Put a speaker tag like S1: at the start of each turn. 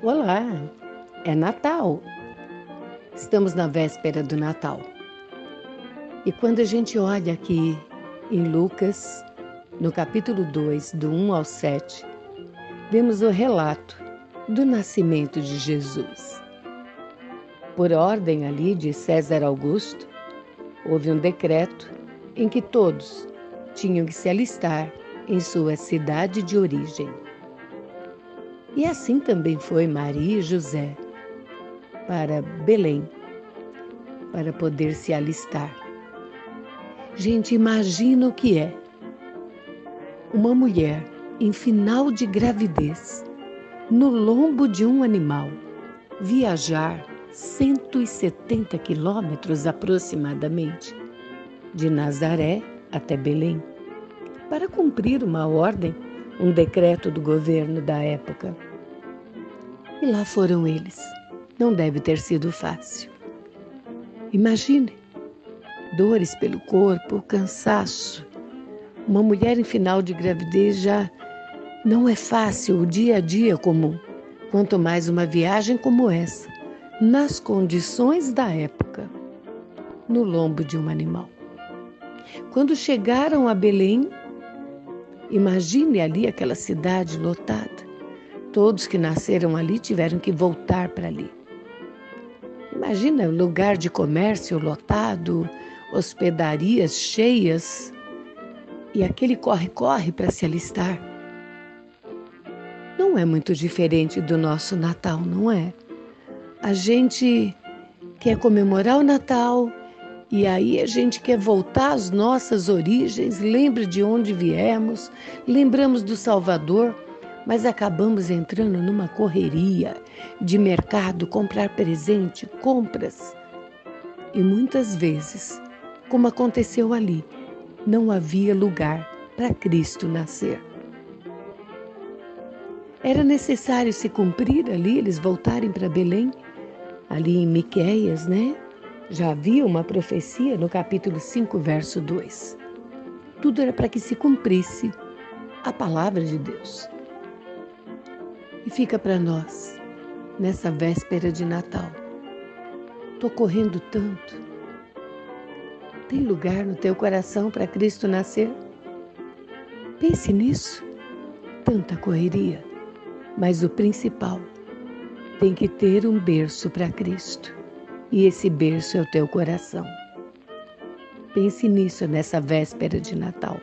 S1: Olá, é Natal. Estamos na véspera do Natal. E quando a gente olha aqui em Lucas, no capítulo 2, do 1 ao 7, vemos o relato do nascimento de Jesus. Por ordem ali de César Augusto, houve um decreto em que todos tinham que se alistar em sua cidade de origem. E assim também foi Maria e José para Belém, para poder se alistar. Gente, imagina o que é uma mulher em final de gravidez, no lombo de um animal, viajar 170 quilômetros aproximadamente, de Nazaré até Belém, para cumprir uma ordem, um decreto do governo da época. E lá foram eles. Não deve ter sido fácil. Imagine dores pelo corpo, cansaço. Uma mulher em final de gravidez já não é fácil o dia a dia comum, quanto mais uma viagem como essa, nas condições da época, no lombo de um animal. Quando chegaram a Belém, imagine ali aquela cidade lotada. Todos que nasceram ali tiveram que voltar para ali. Imagina lugar de comércio lotado, hospedarias cheias e aquele corre-corre para se alistar. Não é muito diferente do nosso Natal, não é? A gente quer comemorar o Natal e aí a gente quer voltar às nossas origens, lembra de onde viemos, lembramos do Salvador mas acabamos entrando numa correria de mercado, comprar presente, compras. E muitas vezes, como aconteceu ali, não havia lugar para Cristo nascer. Era necessário se cumprir ali, eles voltarem para Belém, ali em Miqueias, né? Já havia uma profecia no capítulo 5, verso 2. Tudo era para que se cumprisse a palavra de Deus. E fica para nós, nessa véspera de Natal. Tô correndo tanto. Tem lugar no teu coração para Cristo nascer? Pense nisso. Tanta correria, mas o principal tem que ter um berço para Cristo. E esse berço é o teu coração. Pense nisso nessa véspera de Natal.